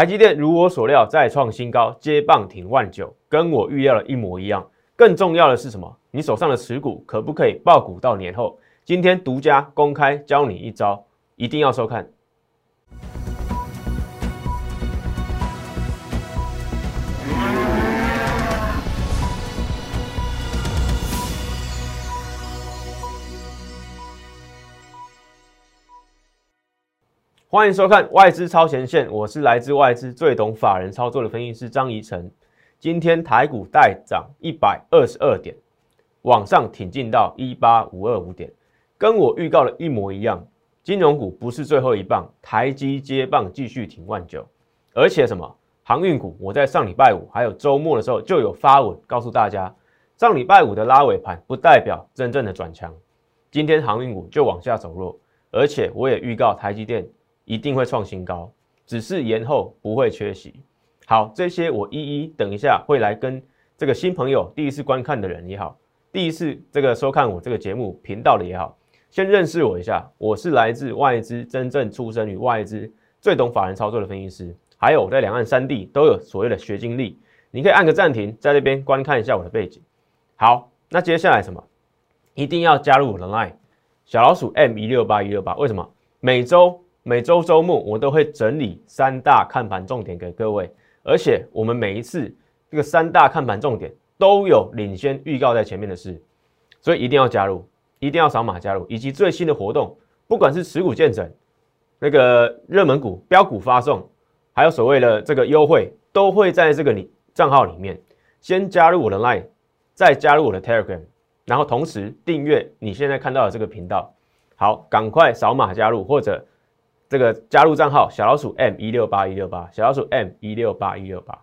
台积电如我所料再创新高，接棒挺万九，跟我预料的一模一样。更重要的是什么？你手上的持股可不可以爆股到年后？今天独家公开教你一招，一定要收看。欢迎收看外资超前线，我是来自外资最懂法人操作的分析师张怡晨。今天台股带涨一百二十二点，往上挺进到一八五二五点，跟我预告的一模一样。金融股不是最后一棒，台积接棒继续挺万九，而且什么航运股，我在上礼拜五还有周末的时候就有发文告诉大家，上礼拜五的拉尾盘不代表真正的转强，今天航运股就往下走弱，而且我也预告台积电。一定会创新高，只是延后不会缺席。好，这些我一一等一下会来跟这个新朋友第一次观看的人也好，第一次这个收看我这个节目频道的也好，先认识我一下。我是来自外资，真正出生于外资，最懂法人操作的分析师。还有我在两岸三地都有所谓的学经历。你可以按个暂停，在这边观看一下我的背景。好，那接下来什么？一定要加入我的 Line 小老鼠 M 一六八一六八。为什么？每周。每周周末我都会整理三大看盘重点给各位，而且我们每一次这个三大看盘重点都有领先预告在前面的事，所以一定要加入，一定要扫码加入，以及最新的活动，不管是持股见证、那个热门股标股发送，还有所谓的这个优惠，都会在这个里账号里面。先加入我的 Line，再加入我的 Telegram，然后同时订阅你现在看到的这个频道。好，赶快扫码加入或者。这个加入账号小老鼠 M 一六八一六八，小老鼠 M 一六八一六八。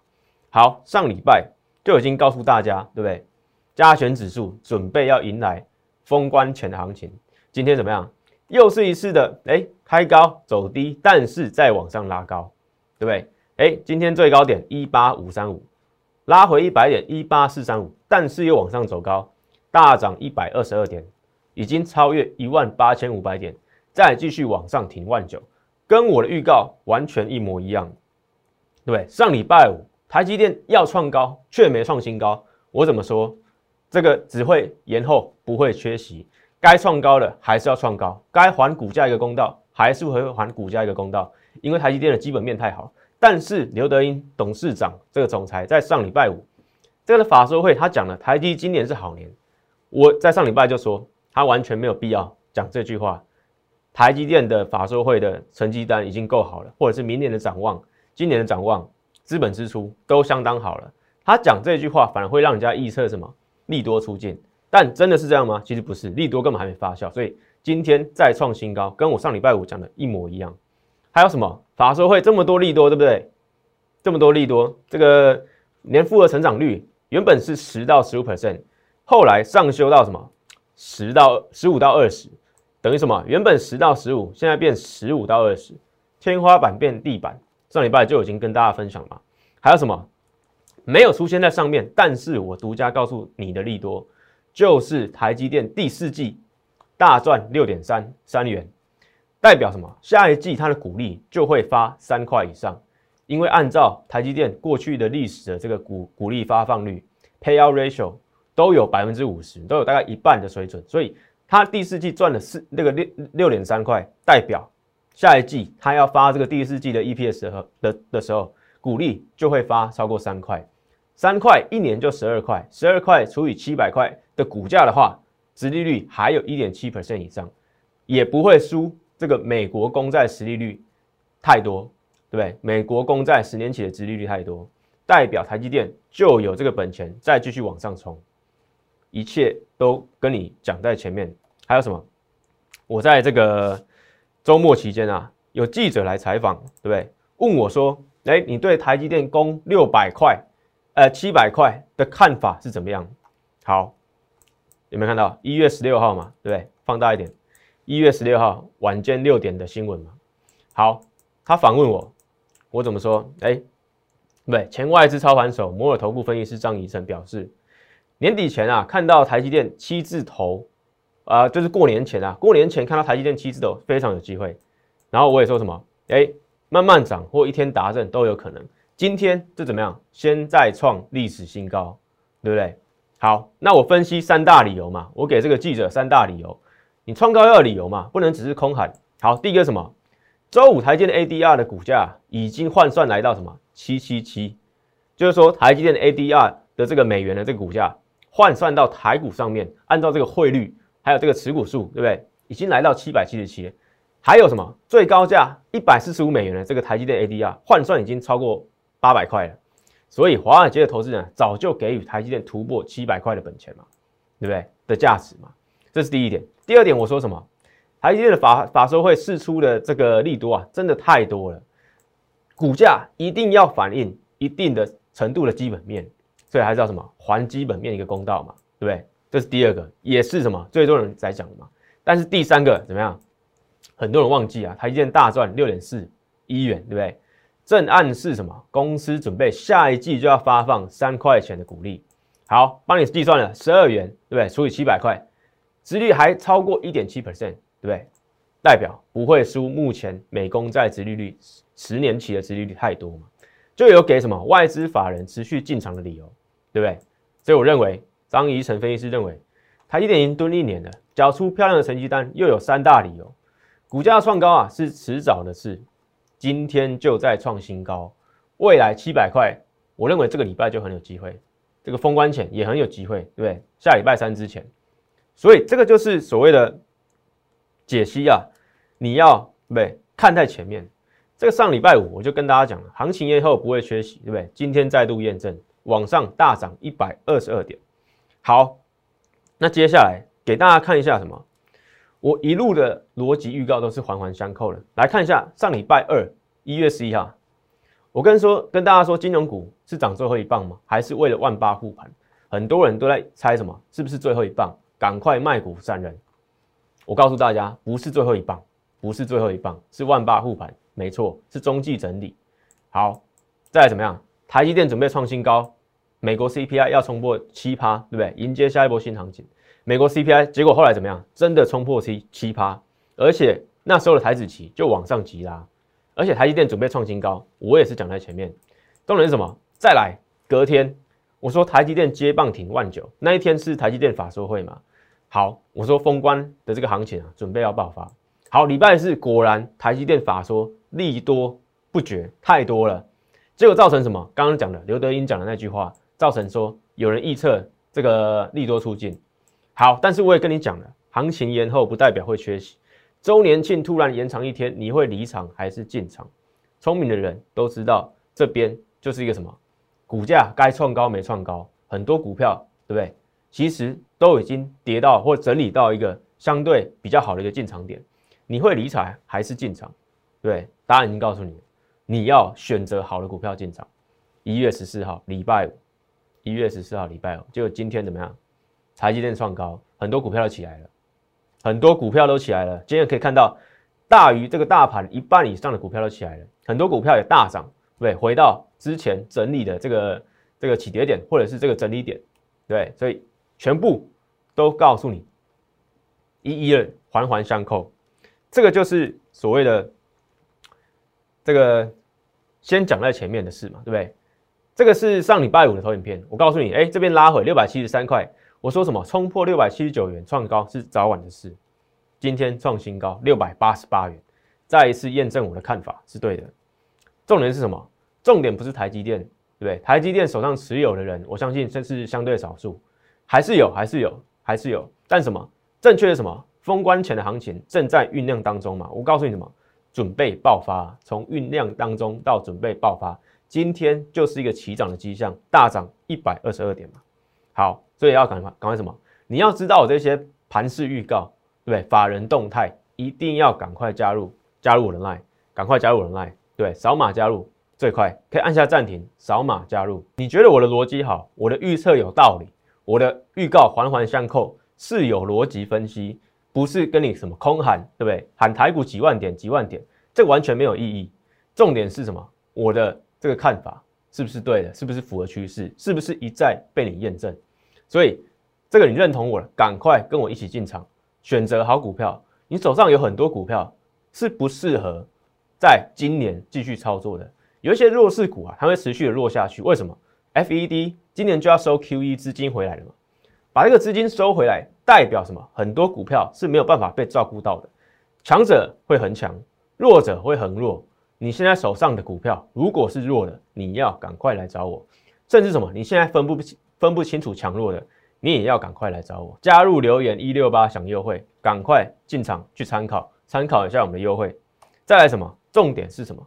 好，上礼拜就已经告诉大家，对不对？加权指数准备要迎来封关前的行情。今天怎么样？又是一次的哎，开高走低，但是再往上拉高，对不对？哎，今天最高点一八五三五，拉回一百点一八四三五，但是又往上走高，大涨一百二十二点，已经超越一万八千五百点，再继续往上挺万九。跟我的预告完全一模一样，对不对？上礼拜五台积电要创高，却没创新高。我怎么说？这个只会延后，不会缺席。该创高的还是要创高，该还股价一个公道，还是会还股价一个公道。因为台积电的基本面太好。但是刘德英董事长这个总裁在上礼拜五这个法说会，他讲了台积今年是好年。我在上礼拜就说，他完全没有必要讲这句话。台积电的法说会的成绩单已经够好了，或者是明年的展望、今年的展望、资本支出都相当好了。他讲这句话反而会让人家预测什么利多出尽，但真的是这样吗？其实不是，利多根本还没发酵，所以今天再创新高，跟我上礼拜五讲的一模一样。还有什么法说会这么多利多，对不对？这么多利多，这个年复合成长率原本是十到十五 percent，后来上修到什么十到十五到二十。等于什么？原本十到十五，现在变十五到二十，天花板变地板。上礼拜就已经跟大家分享了。还有什么没有出现在上面？但是我独家告诉你的利多，就是台积电第四季大赚六点三三元，代表什么？下一季它的股利就会发三块以上，因为按照台积电过去的历史的这个股股利发放率 （payout ratio） 都有百分之五十，都有大概一半的水准，所以。它第四季赚了四那个六六点三块，代表下一季它要发这个第四季的 EPS 和的的时候，股利就会发超过三块，三块一年就十二块，十二块除以七百块的股价的话，殖利率还有一点七 percent 以上，也不会输这个美国公债实利率太多，对不对？美国公债十年期的殖利率太多，代表台积电就有这个本钱再继续往上冲。一切都跟你讲在前面，还有什么？我在这个周末期间啊，有记者来采访，对不对？问我说：“哎，你对台积电攻六百块，呃，七百块的看法是怎么样？”好，有没有看到一月十六号嘛？对不对？放大一点，一月十六号晚间六点的新闻嘛。好，他反问我，我怎么说？哎，对，前外资操盘手摩尔头部分析师张怡晨表示。年底前啊，看到台积电七字头，啊，就是过年前啊，过年前看到台积电七字头，非常有机会。然后我也说什么，哎，慢慢涨或一天达阵都有可能。今天这怎么样？先再创历史新高，对不对？好，那我分析三大理由嘛，我给这个记者三大理由。你创高要有理由嘛，不能只是空喊。好，第一个什么？周五台积电 ADR 的股价已经换算来到什么？七七七，就是说台积电 ADR 的这个美元的这个股价换算到台股上面，按照这个汇率还有这个持股数，对不对？已经来到七百七十七。还有什么？最高价一百四十五美元的这个台积电 ADR 换算已经超过八百块了。所以华尔街的投资人早就给予台积电突破七百块的本钱嘛，对不对？的价值嘛，这是第一点。第二点，我说什么？台积电的法法说会释出的这个利多啊，真的太多了，股价一定要反映一定的程度的基本面，所以还是要什么还基本面一个公道嘛，对不对？这是第二个，也是什么最多人在讲的嘛。但是第三个怎么样？很多人忘记啊，台积电大赚六点四一元，对不对？正暗示什么？公司准备下一季就要发放三块钱的股利。好，帮你计算了十二元，对不对？除以七百块，殖率还超过一点七 percent，对不对？代表不会输目前美公债殖利率十年期的殖利率太多嘛？就有给什么外资法人持续进场的理由，对不对？所以我认为张怡晨分析师认为，台积电已经蹲一年了，缴出漂亮的成绩单，又有三大理由，股价创高啊是迟早的事。今天就在创新高，未来七百块，我认为这个礼拜就很有机会，这个封关前也很有机会，对不对？下礼拜三之前，所以这个就是所谓的解析啊，你要对不对？看在前面，这个上礼拜五我就跟大家讲了，行情以后不会缺席，对不对？今天再度验证，往上大涨一百二十二点。好，那接下来给大家看一下什么？我一路的逻辑预告都是环环相扣的。来看一下上礼拜二一月十一号，我跟说跟大家说，金融股是涨最后一棒吗？还是为了万八护盘？很多人都在猜什么？是不是最后一棒？赶快卖股散人！我告诉大家，不是最后一棒，不是最后一棒，是万八护盘，没错，是中继整理。好，再来怎么样？台积电准备创新高，美国 CPI 要冲破七趴，对不对？迎接下一波新行情。美国 CPI 结果后来怎么样？真的冲破七七趴，而且那时候的台子期就往上急拉，而且台积电准备创新高，我也是讲在前面。重点是什么？再来隔天，我说台积电接棒挺万九，那一天是台积电法说会嘛？好，我说封关的这个行情啊，准备要爆发。好，礼拜四果然台积电法说利多不绝，太多了，结果造成什么？刚刚讲的刘德英讲的那句话，造成说有人预测这个利多出尽。好，但是我也跟你讲了，行情延后不代表会缺席。周年庆突然延长一天，你会离场还是进场？聪明的人都知道，这边就是一个什么，股价该创高没创高，很多股票对不对？其实都已经跌到或整理到一个相对比较好的一个进场点，你会离场还是进场？对，答案已经告诉你，你要选择好的股票进场。一月十四号礼拜五，一月十四号礼拜五，就今天怎么样？台积电创高，很多股票都起来了，很多股票都起来了。今天可以看到，大于这个大盘一半以上的股票都起来了，很多股票也大涨，对，回到之前整理的这个这个起跌点，或者是这个整理点，对，所以全部都告诉你，一一的环环相扣，这个就是所谓的这个先讲在前面的事嘛，对不对？这个是上礼拜五的投影片，我告诉你，哎，这边拉回六百七十三块。我说什么？冲破六百七十九元创高是早晚的事。今天创新高六百八十八元，再一次验证我的看法是对的。重点是什么？重点不是台积电，对不对？台积电手上持有的人，我相信这是相对少数，还是有，还是有，还是有。但什么？正确的什么？封关前的行情正在酝酿当中嘛？我告诉你什么？准备爆发，从酝酿当中到准备爆发，今天就是一个起涨的迹象，大涨一百二十二点嘛。好。所以要赶快赶快什么？你要知道我这些盘势预告，对不对？法人动态一定要赶快加入，加入我的 line，赶快加入我的 line，对，扫码加入最快，可以按下暂停，扫码加入。你觉得我的逻辑好，我的预测有道理，我的预告环环相扣，是有逻辑分析，不是跟你什么空喊，对不对？喊台股几万点几万点，这完全没有意义。重点是什么？我的这个看法是不是对的？是不是符合趋势？是不是一再被你验证？所以，这个你认同我了，赶快跟我一起进场，选择好股票。你手上有很多股票是不适合在今年继续操作的。有一些弱势股啊，它会持续的弱下去。为什么？FED 今年就要收 QE 资金回来了嘛？把这个资金收回来，代表什么？很多股票是没有办法被照顾到的。强者会很强，弱者会很弱。你现在手上的股票如果是弱的，你要赶快来找我。甚至什么？你现在分不清分不清楚强弱的，你也要赶快来找我。加入留言一六八享优惠，赶快进场去参考参考一下我们的优惠。再来什么？重点是什么？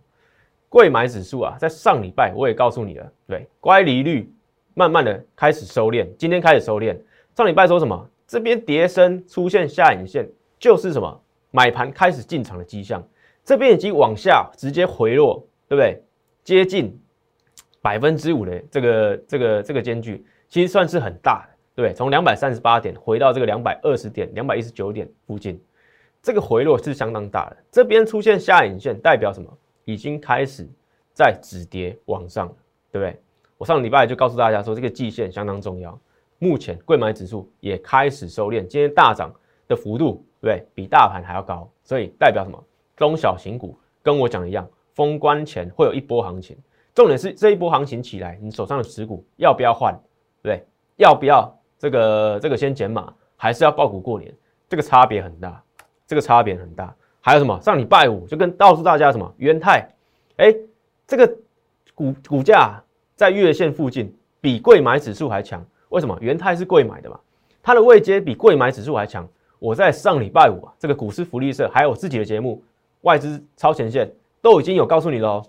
贵买指数啊，在上礼拜我也告诉你了，对，乖离率慢慢的开始收敛，今天开始收敛。上礼拜说什么？这边跌升出现下影线，就是什么买盘开始进场的迹象。这边已经往下直接回落，对不对？接近百分之五的这个这个这个间距，其实算是很大的，对不对？从两百三十八点回到这个两百二十点、两百一十九点附近，这个回落是相当大的。这边出现下影线，代表什么？已经开始在止跌往上，对不对？我上礼拜就告诉大家说，这个季线相当重要。目前贵买指数也开始收敛，今天大涨的幅度，对不对？比大盘还要高，所以代表什么？中小型股跟我讲一样，封关前会有一波行情。重点是这一波行情起来，你手上的持股要不要换？对？要不要这个这个先减码，还是要爆股过年？这个差别很大，这个差别很大。还有什么？上礼拜五就跟告诉大家什么？元泰，哎，这个股股价在月线附近，比贵买指数还强。为什么元泰是贵买的嘛？它的位阶比贵买指数还强。我在上礼拜五啊，这个股市福利社还有自己的节目外资超前线都已经有告诉你了哦。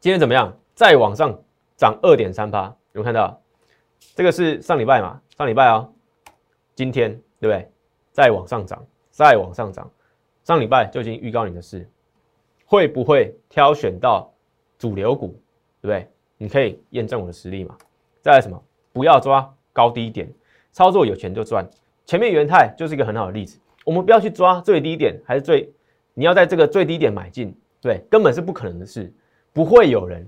今天怎么样？再往上涨二点三八，有没有看到？这个是上礼拜嘛？上礼拜哦，今天对不对？再往上涨，再往上涨。上礼拜就已经预告你的事，会不会挑选到主流股？对不对？你可以验证我的实力嘛？再来什么？不要抓高低点，操作有钱就赚。前面元泰就是一个很好的例子。我们不要去抓最低点，还是最，你要在这个最低点买进，对，根本是不可能的事，不会有人，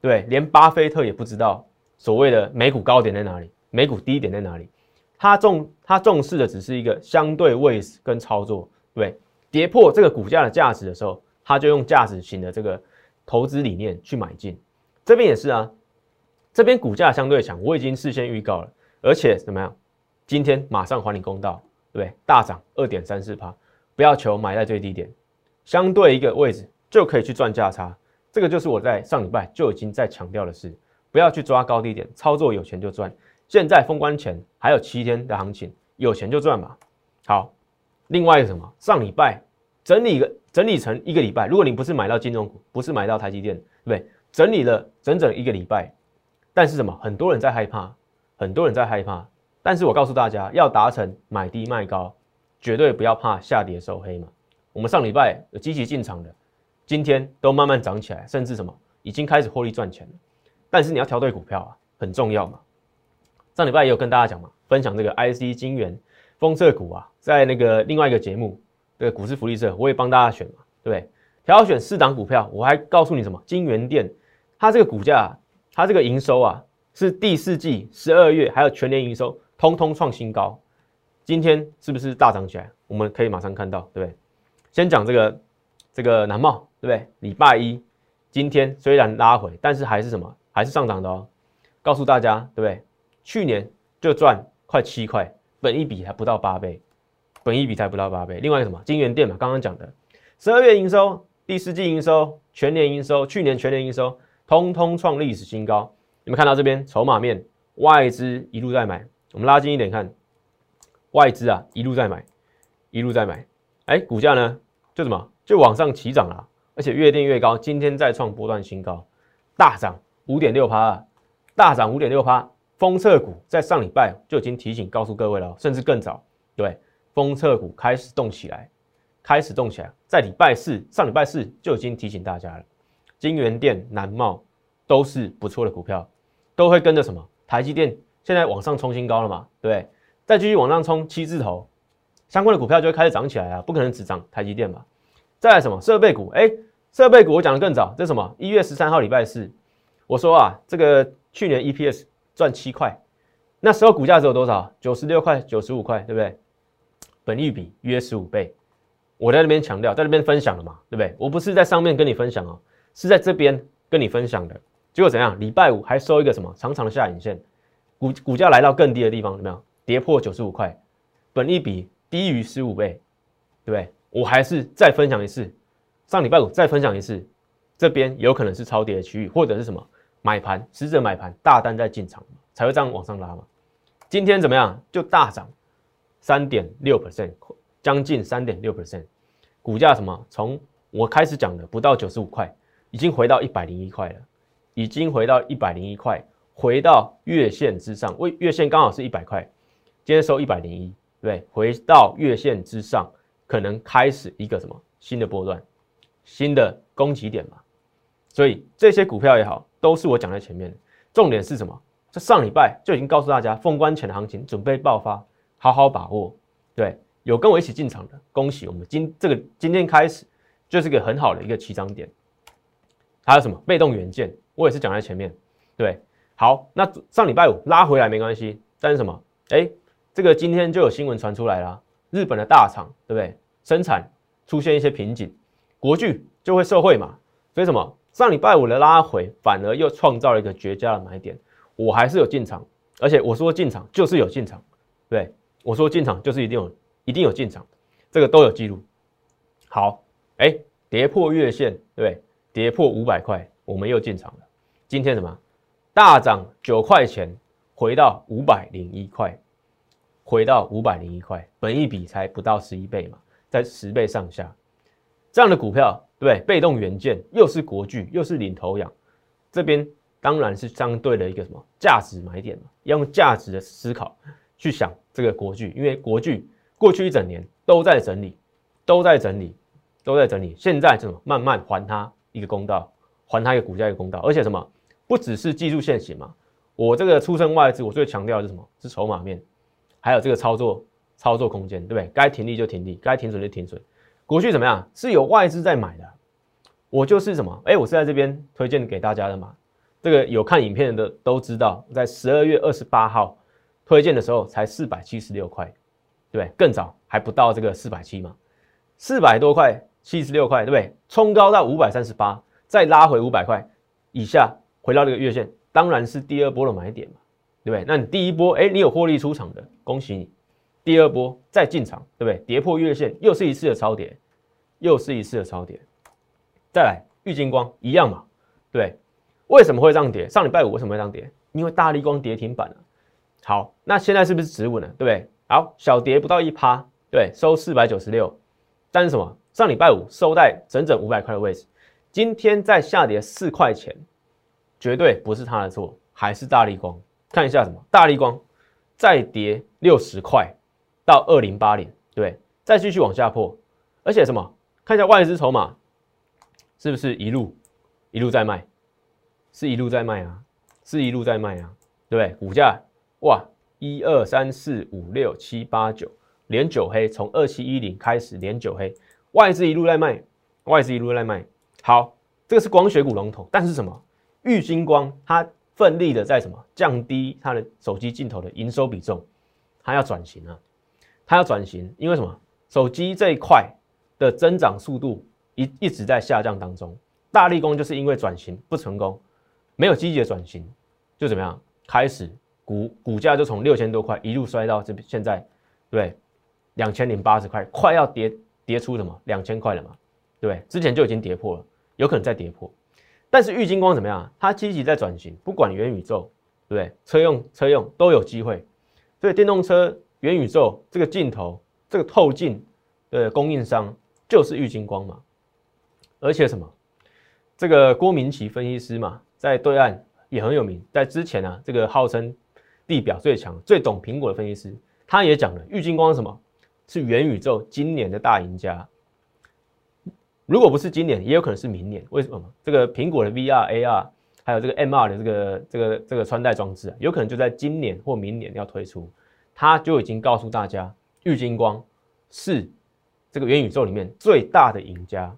对，连巴菲特也不知道所谓的美股高点在哪里，美股低点在哪里。他重他重视的只是一个相对位置跟操作，对，跌破这个股价的价值的时候，他就用价值型的这个投资理念去买进。这边也是啊。这边股价相对强，我已经事先预告了，而且怎么样？今天马上还你公道，对？大涨二点三四趴，不要求买在最低点，相对一个位置就可以去赚价差。这个就是我在上礼拜就已经在强调的事，不要去抓高低点，操作有钱就赚。现在封关前还有七天的行情，有钱就赚嘛。好，另外一个什么？上礼拜整理个整理成一个礼拜，如果你不是买到金融股，不是买到台积电，对不对？整理了整整一个礼拜。但是什么？很多人在害怕，很多人在害怕。但是我告诉大家，要达成买低卖高，绝对不要怕下跌收黑嘛。我们上礼拜有积极进场的，今天都慢慢涨起来，甚至什么已经开始获利赚钱了。但是你要挑对股票啊，很重要嘛。上礼拜也有跟大家讲嘛，分享这个 IC 金元封测股啊，在那个另外一个节目，这个股市福利社，我也帮大家选嘛，对不对？挑选四档股票，我还告诉你什么？金元店，它这个股价。它这个营收啊，是第四季十二月还有全年营收，通通创新高。今天是不是大涨起来？我们可以马上看到，对不对？先讲这个这个南茂，对不对？礼拜一今天虽然拉回，但是还是什么？还是上涨的哦。告诉大家，对不对？去年就赚快七块，本一比还不到八倍，本一比才不到八倍。另外什么？金源店嘛，刚刚讲的十二月营收、第四季营收、全年营收，去年全年营收。通通创历史新高，你们看到这边筹码面，外资一路在买，我们拉近一点看，外资啊一路在买，一路在买，哎，股价呢就什么就往上起涨了，而且越垫越高，今天再创波段新高，大涨五点六趴，大涨五点六趴，封测股在上礼拜就已经提醒告诉各位了，甚至更早，对，封测股开始动起来，开始动起来，在礼拜四上礼拜四就已经提醒大家了。金源店、南茂都是不错的股票，都会跟着什么？台积电现在往上冲新高了嘛？对？再继续往上冲七字头，相关的股票就会开始涨起来啊！不可能只涨台积电吧？再来什么设备股？哎，设备股我讲的更早，这什么？一月十三号礼拜四，我说啊，这个去年 EPS 赚七块，那时候股价只有多少？九十六块、九十五块，对不对？本益比约十五倍，我在那边强调，在那边分享了嘛，对不对？我不是在上面跟你分享哦，是在这边跟你分享的。结果怎样？礼拜五还收一个什么长长的下影线，股股价来到更低的地方，有没有跌破九十五块？本一比低于十五倍，对不对？我还是再分享一次，上礼拜五再分享一次，这边有可能是超跌的区域，或者是什么买盘，实质买盘大单在进场，才会这样往上拉嘛。今天怎么样？就大涨三点六 percent，将近三点六 percent，股价什么？从我开始讲的不到九十五块，已经回到一百零一块了，已经回到一百零一块，回到月线之上，为月线刚好是一百块，今天收一百零一，对，回到月线之上。可能开始一个什么新的波段，新的攻击点嘛，所以这些股票也好，都是我讲在前面的。重点是什么？这上礼拜就已经告诉大家，封关前的行情准备爆发，好好把握。对，有跟我一起进场的，恭喜我们今这个今天开始就是个很好的一个起涨点。还有什么被动元件，我也是讲在前面。对，好，那上礼拜五拉回来没关系，但是什么？哎，这个今天就有新闻传出来了。日本的大厂对不对？生产出现一些瓶颈，国巨就会受惠嘛。所以什么？上礼拜五的拉回反而又创造了一个绝佳的买点。我还是有进场，而且我说进场就是有进场，对，我说进场就是一定有一定有进场，这个都有记录。好，哎，跌破月线，对不对？跌破五百块，我们又进场了。今天什么？大涨九块钱，回到五百零一块。回到五百零一块，本一比才不到十一倍嘛，在十倍上下，这样的股票，对不对？被动元件又是国巨，又是领头羊，这边当然是相对的一个什么价值买点嘛，要用价值的思考去想这个国巨，因为国巨过去一整年都在整理，都在整理，都在整理，现在什么慢慢还它一个公道，还它一个股价一个公道，而且什么不只是技术线型嘛，我这个出生外资，我最强调的是什么？是筹码面。还有这个操作操作空间，对不对？该停利就停利，该停损就停损。国巨怎么样？是有外资在买的。我就是什么？哎，我是在这边推荐给大家的嘛。这个有看影片的都知道，在十二月二十八号推荐的时候才四百七十六块，对不对？更早还不到这个四百七嘛，四百多块，七十六块，对不对？冲高到五百三十八，再拉回五百块以下，回到这个月线，当然是第二波的买点嘛。对？那你第一波，哎，你有获利出场的，恭喜你。第二波再进场，对不对？跌破月线，又是一次的超跌，又是一次的超跌。再来，玉金光一样嘛，对。为什么会这样跌？上礼拜五为什么会这样跌？因为大力光跌停板了。好，那现在是不是止稳了？对不对？好，小跌不到一趴，对，收四百九十六。但是什么？上礼拜五收在整整五百块的位置，今天在下跌四块钱，绝对不是他的错，还是大力光。看一下什么大力光再跌六十块到二零八零，对，再继续往下破，而且什么？看一下外资筹码是不是一路一路在卖？是一路在卖啊，是一路在卖啊，对不对？股价哇，一二三四五六七八九连九黑，从二七一零开始连九黑，外资一路在卖，外资一路在卖。好，这个是光学股龙头，但是什么？玉金光它。奋力的在什么降低它的手机镜头的营收比重，它要转型啊，它要转型，因为什么？手机这一块的增长速度一一直在下降当中。大力光就是因为转型不成功，没有积极的转型，就怎么样？开始股股价就从六千多块一路摔到这现在，对，两千零八十块，快要跌跌出什么两千块了嘛？对，之前就已经跌破了，有可能再跌破。但是玉金光怎么样？它积极在转型，不管元宇宙，对不对？车用车用都有机会。所以电动车元宇宙这个镜头，这个透镜的供应商就是玉金光嘛。而且什么？这个郭明奇分析师嘛，在对岸也很有名。在之前啊，这个号称地表最强、最懂苹果的分析师，他也讲了，玉金光什么？是元宇宙今年的大赢家。如果不是今年，也有可能是明年。为什么？这个苹果的 VR、AR，还有这个 MR 的这个这个这个穿戴装置啊，有可能就在今年或明年要推出。他就已经告诉大家，玉金光是这个元宇宙里面最大的赢家。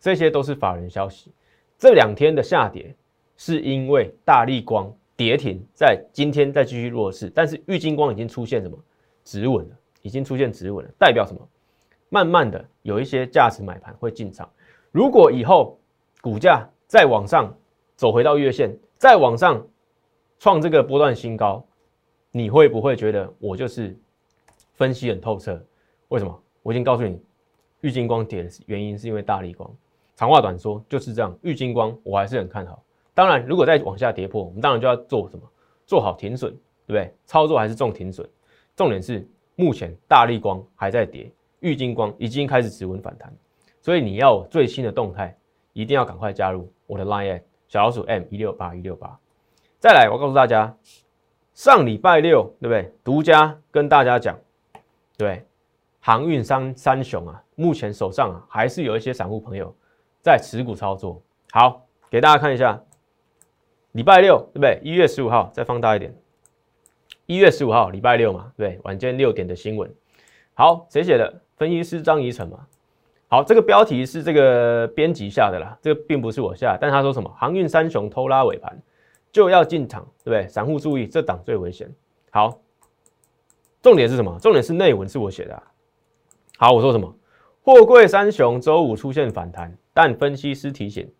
这些都是法人消息。这两天的下跌是因为大力光跌停，在今天再继续弱势，但是玉金光已经出现什么止稳了？已经出现止稳了，代表什么？慢慢的有一些价值买盘会进场。如果以后股价再往上走回到月线，再往上创这个波段新高，你会不会觉得我就是分析很透彻？为什么？我已经告诉你，玉金光跌的原因是因为大力光。长话短说，就是这样。玉金光我还是很看好。当然，如果再往下跌破，我们当然就要做什么？做好停损，对不对？操作还是重停损。重点是目前大力光还在跌，玉金光已经开始止稳反弹，所以你要最新的动态，一定要赶快加入我的 Line 小老鼠 M 一六八一六八。再来，我告诉大家，上礼拜六对不对？独家跟大家讲，对，航运三三雄啊，目前手上啊还是有一些散户朋友在持股操作。好，给大家看一下，礼拜六对不对？一月十五号，再放大一点，一月十五号礼拜六嘛，对，晚间六点的新闻。好，谁写的？分析师张怡晨嘛。好，这个标题是这个编辑下的啦，这个并不是我下，但他说什么？航运三雄偷拉尾盘。就要进场，对不对？散户注意，这档最危险。好，重点是什么？重点是内文是我写的。好，我说什么？货柜三雄周五出现反弹，但分析师提醒，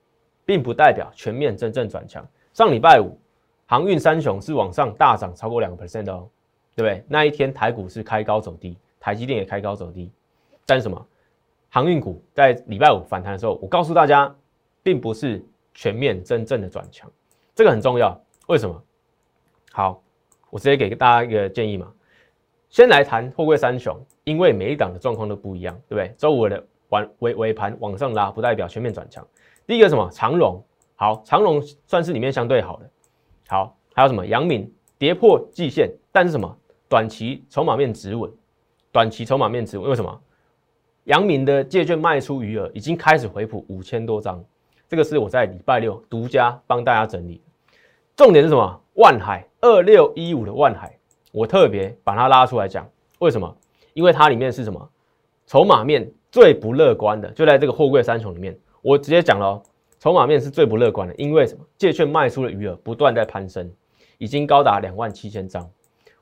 并不代表全面真正转强。上礼拜五，航运三雄是往上大涨超过两个 percent 哦，对不对？那一天台股是开高走低，台积电也开高走低，但是什么？航运股在礼拜五反弹的时候，我告诉大家，并不是全面真正的转强。这个很重要，为什么？好，我直接给大家一个建议嘛。先来谈货柜三雄，因为每一档的状况都不一样，对不对？周五的晚尾尾盘往上拉，不代表全面转强。第一个什么？长荣，好，长荣算是里面相对好的。好，还有什么？阳明跌破季线，但是什么？短期筹码面止稳，短期筹码面止稳。为什么？阳明的借券卖出余额已经开始回补五千多张。这个是我在礼拜六独家帮大家整理，重点是什么？万海二六一五的万海，我特别把它拉出来讲，为什么？因为它里面是什么？筹码面最不乐观的，就在这个货柜三雄里面，我直接讲了，筹码面是最不乐观的，因为什么？借券卖出的余额不断在攀升，已经高达两万七千张，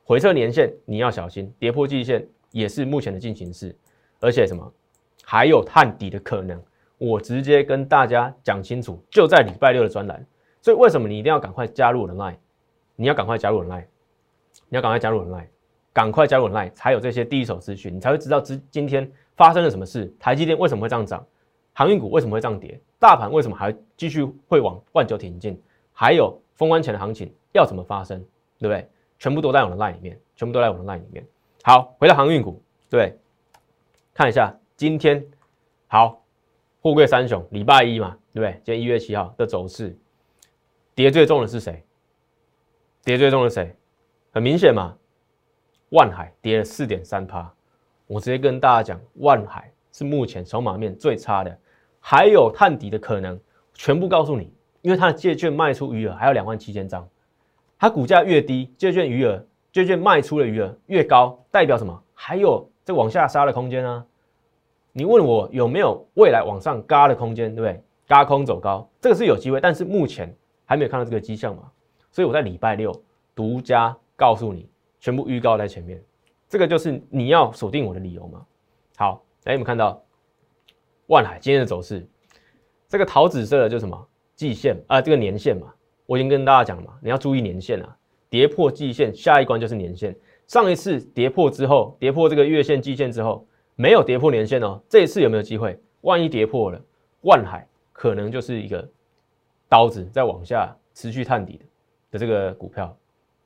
回撤年限你要小心，跌破季线也是目前的进行式，而且什么？还有探底的可能。我直接跟大家讲清楚，就在礼拜六的专栏。所以为什么你一定要赶快加入我的 line？你要赶快加入我的 line，你要赶快加入我的 line，赶快加入我的 line，才有这些第一手资讯，你才会知道今今天发生了什么事。台积电为什么会这样涨？航运股为什么会这样跌？大盘为什么还继续会往万九挺进？还有封关前的行情要怎么发生？对不对？全部都在我的 line 里面，全部都在我的 line 里面。好，回到航运股，对，看一下今天好。货柜三雄，礼拜一嘛，对不对？今天一月七号的走势，跌最重的是谁？跌最重的谁？很明显嘛，万海跌了四点三趴。我直接跟大家讲，万海是目前筹码面最差的，还有探底的可能，全部告诉你，因为它的借券卖出余额还有两万七千张，它股价越低，借券余额、借券卖出的余额越高，代表什么？还有往下杀的空间啊。你问我有没有未来往上嘎的空间，对不对？嘎空走高，这个是有机会，但是目前还没有看到这个迹象嘛。所以我在礼拜六独家告诉你，全部预告在前面，这个就是你要锁定我的理由嘛。好，来你们看到万海今天的走势，这个桃紫色的就是什么季线啊，这个年线嘛，我已经跟大家讲了嘛，你要注意年线啊，跌破季线，下一关就是年线。上一次跌破之后，跌破这个月线、季线之后。没有跌破年线哦，这一次有没有机会？万一跌破了，万海可能就是一个刀子在往下持续探底的的这个股票，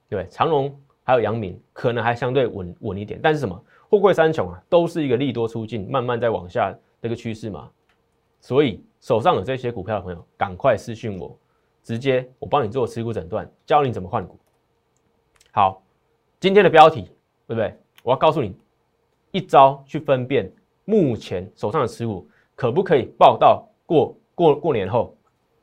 对长隆还有阳明可能还相对稳稳一点，但是什么？货柜三雄啊，都是一个利多出尽，慢慢在往下这个趋势嘛。所以手上有这些股票的朋友，赶快私讯我，直接我帮你做持股诊断，教你怎么换股。好，今天的标题对不对？我要告诉你。一招去分辨目前手上的持股可不可以报到过过过年后，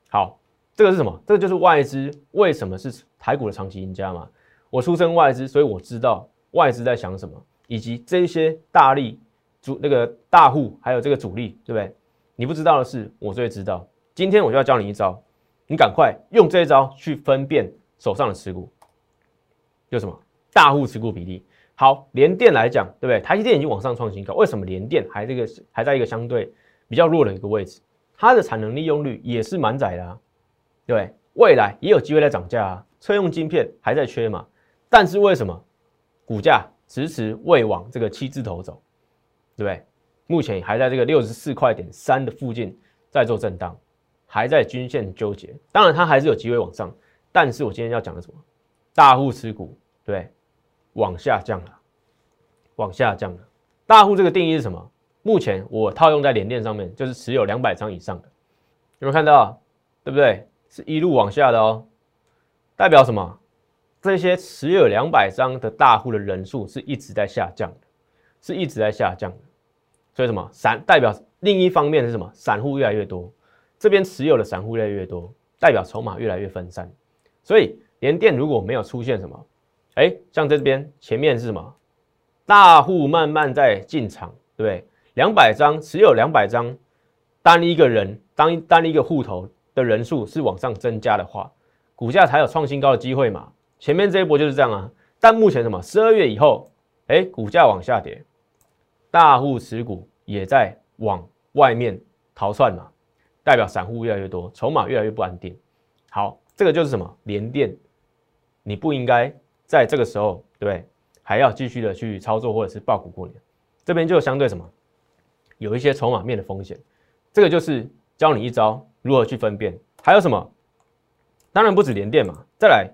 好，这个是什么？这个就是外资为什么是台股的长期赢家嘛？我出身外资，所以我知道外资在想什么，以及这些大力主那个大户还有这个主力，对不对？你不知道的是，我最知道。今天我就要教你一招，你赶快用这一招去分辨手上的持股，有什么大户持股比例。好，联电来讲，对不对？台积电已经往上创新高，为什么联电还这个还在一个相对比较弱的一个位置？它的产能利用率也是蛮窄的啊，对对？未来也有机会来涨价啊，车用晶片还在缺嘛，但是为什么股价迟迟未往这个七字头走，对不对？目前还在这个六十四块点三的附近在做震荡，还在均线纠结。当然它还是有机会往上，但是我今天要讲的什么？大户持股，对，往下降了，往下降了。大户这个定义是什么？目前我套用在联电上面，就是持有两百张以上的，有没有看到？对不对？是一路往下的哦，代表什么？这些持有两百张的大户的人数是一直在下降的，是一直在下降的。所以什么？散代表另一方面是什么？散户越来越多，这边持有的散户越来越多，代表筹码越来越分散。所以联电如果没有出现什么，哎，像这边前面是什么？大户慢慢在进场，对不对？两百张持有两百张，单一个人当单一个户头的人数是往上增加的话，股价才有创新高的机会嘛。前面这一波就是这样啊。但目前什么？十二月以后，哎，股价往下跌，大户持股也在往外面逃窜嘛，代表散户越来越多，筹码越来越不安定。好，这个就是什么？连电，你不应该在这个时候，对？还要继续的去操作或者是爆股过年，这边就相对什么？有一些筹码面的风险，这个就是教你一招如何去分辨。还有什么？当然不止联电嘛，再来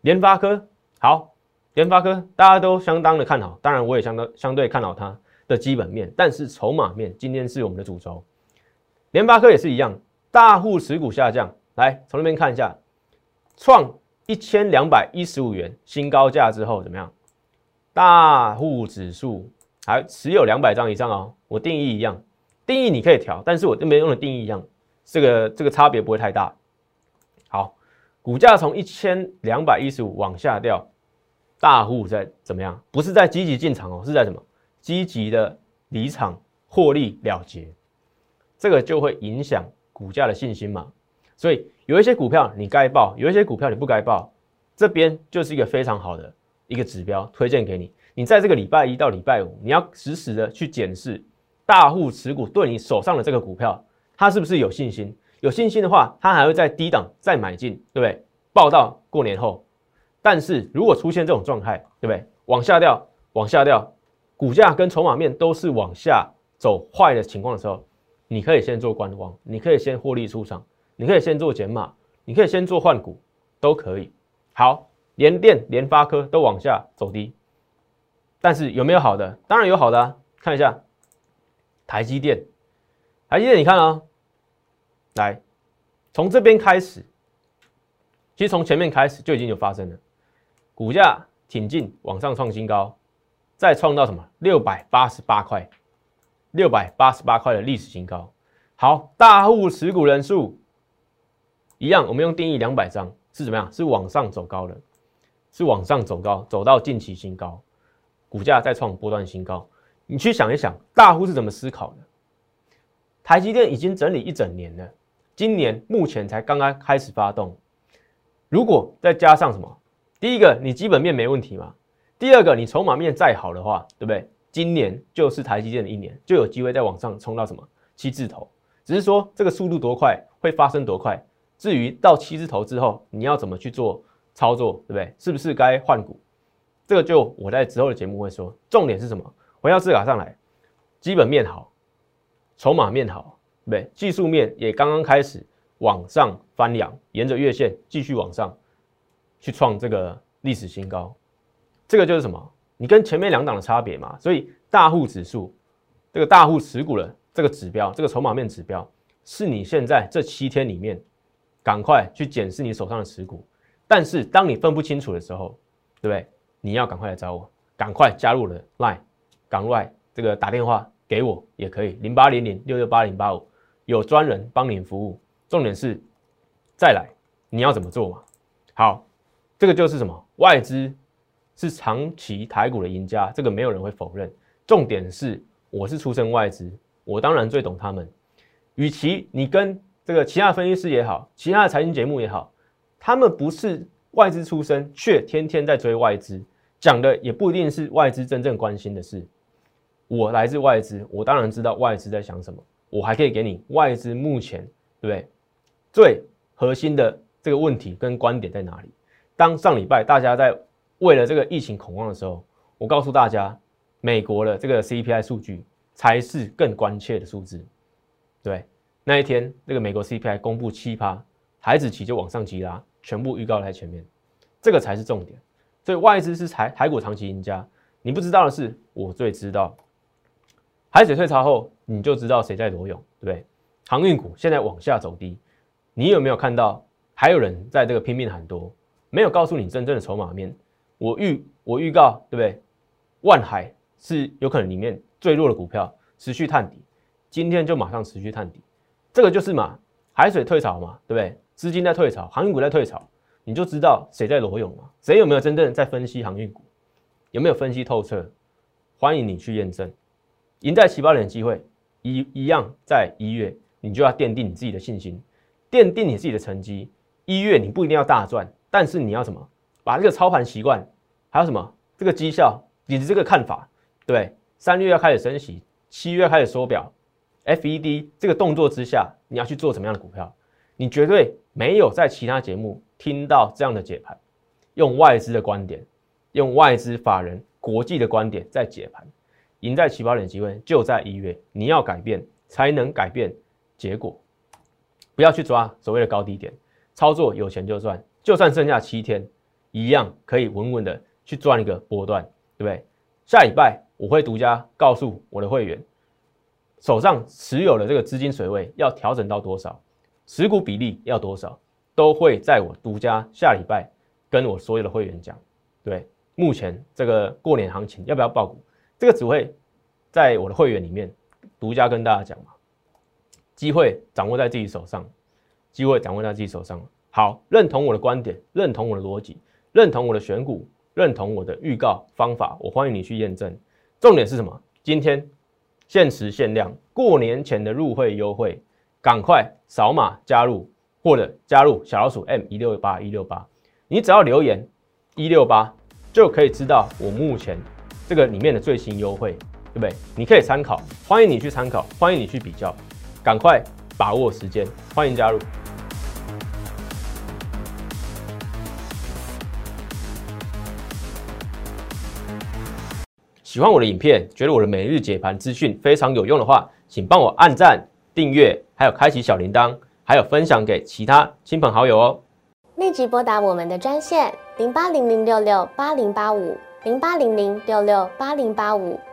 联发科。好，联发科大家都相当的看好，当然我也相当相对看好它的基本面，但是筹码面今天是我们的主轴。联发科也是一样，大户持股下降，来从那边看一下，创一千两百一十五元新高价之后怎么样？大户指数。还持有两百张以上哦，我定义一样，定义你可以调，但是我这边用的定义一样，这个这个差别不会太大。好，股价从一千两百一十五往下掉，大户在怎么样？不是在积极进场哦，是在什么？积极的离场获利了结，这个就会影响股价的信心嘛。所以有一些股票你该报，有一些股票你不该报，这边就是一个非常好的一个指标，推荐给你。你在这个礼拜一到礼拜五，你要实时的去检视大户持股对你手上的这个股票，它是不是有信心？有信心的话，它还会在低档再买进，对不对？报到过年后，但是如果出现这种状态，对不对？往下掉，往下掉，股价跟筹码面都是往下走坏的情况的时候，你可以先做观望，你可以先获利出场，你可以先做减码，你可以先做换股，都可以。好，联电、联发科都往下走低。但是有没有好的？当然有好的啊！看一下台积电，台积电，你看啊，来从这边开始，其实从前面开始就已经有发生了，股价挺进往上创新高，再创到什么六百八十八块，六百八十八块的历史新高。好，大户持股人数一样，我们用定义两百张是怎么样？是往上走高的，是往上走高，走到近期新高。股价再创波段新高，你去想一想，大户是怎么思考的？台积电已经整理一整年了，今年目前才刚刚开始发动。如果再加上什么？第一个，你基本面没问题嘛？第二个，你筹码面再好的话，对不对？今年就是台积电的一年，就有机会再往上冲到什么七字头。只是说这个速度多快，会发生多快？至于到七字头之后，你要怎么去做操作，对不对？是不是该换股？这个就我在之后的节目会说，重点是什么？回到字卡上来，基本面好，筹码面好，对不对？技术面也刚刚开始往上翻扬，沿着月线继续往上去创这个历史新高。这个就是什么？你跟前面两档的差别嘛。所以大户指数，这个大户持股的这个指标，这个筹码面指标，是你现在这七天里面赶快去检视你手上的持股。但是当你分不清楚的时候，对不对？你要赶快来找我，赶快加入了 Line，赶快这个打电话给我也可以，零八零零六六八零八五，有专人帮您服务。重点是再来，你要怎么做嘛？好，这个就是什么？外资是长期台股的赢家，这个没有人会否认。重点是我是出身外资，我当然最懂他们。与其你跟这个其他分析师也好，其他的财经节目也好，他们不是外资出身，却天天在追外资。讲的也不一定是外资真正关心的事。我来自外资，我当然知道外资在想什么，我还可以给你外资目前对不对最核心的这个问题跟观点在哪里。当上礼拜大家在为了这个疫情恐慌的时候，我告诉大家，美国的这个 CPI 数据才是更关切的数字。对，那一天那个美国 CPI 公布七趴，台子期就往上急拉，全部预告在前面，这个才是重点。所以外资是台台股长期赢家，你不知道的是，我最知道。海水退潮后，你就知道谁在裸泳，对不对？航运股现在往下走低，你有没有看到还有人在这个拼命喊多？没有告诉你真正的筹码面。我预我预告，对不对？万海是有可能里面最弱的股票，持续探底。今天就马上持续探底，这个就是嘛，海水退潮嘛，对不对？资金在退潮，航运股在退潮，你就知道谁在裸泳嘛？谁有没有真正在分析航运股？有没有分析透彻？欢迎你去验证。赢在起跑点的机会一一样在一月，你就要奠定你自己的信心，奠定你自己的成绩。一月你不一定要大赚，但是你要什么？把这个操盘习惯，还有什么这个绩效以及这个看法，对，三月要开始升息，七月开始缩表。FED 这个动作之下，你要去做什么样的股票？你绝对没有在其他节目听到这样的解盘，用外资的观点，用外资法人国际的观点在解盘，赢在起跑点机会就在一月，你要改变才能改变结果，不要去抓所谓的高低点，操作有钱就赚，就算剩下七天，一样可以稳稳的去赚一个波段，对不对？下礼拜我会独家告诉我的会员。手上持有的这个资金水位要调整到多少，持股比例要多少，都会在我独家下礼拜跟我所有的会员讲。对，目前这个过年行情要不要爆股，这个只会在我的会员里面独家跟大家讲嘛。机会掌握在自己手上，机会掌握在自己手上。好，认同我的观点，认同我的逻辑，认同我的选股，认同我的预告方法，我欢迎你去验证。重点是什么？今天。限时限量，过年前的入会优惠，赶快扫码加入，或者加入小老鼠 M 一六八一六八，你只要留言一六八，就可以知道我目前这个里面的最新优惠，对不对？你可以参考，欢迎你去参考，欢迎你去比较，赶快把握时间，欢迎加入。喜欢我的影片，觉得我的每日解盘资讯非常有用的话，请帮我按赞、订阅，还有开启小铃铛，还有分享给其他亲朋好友哦。立即拨打我们的专线零八零零六六八零八五零八零零六六八零八五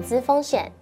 资风险。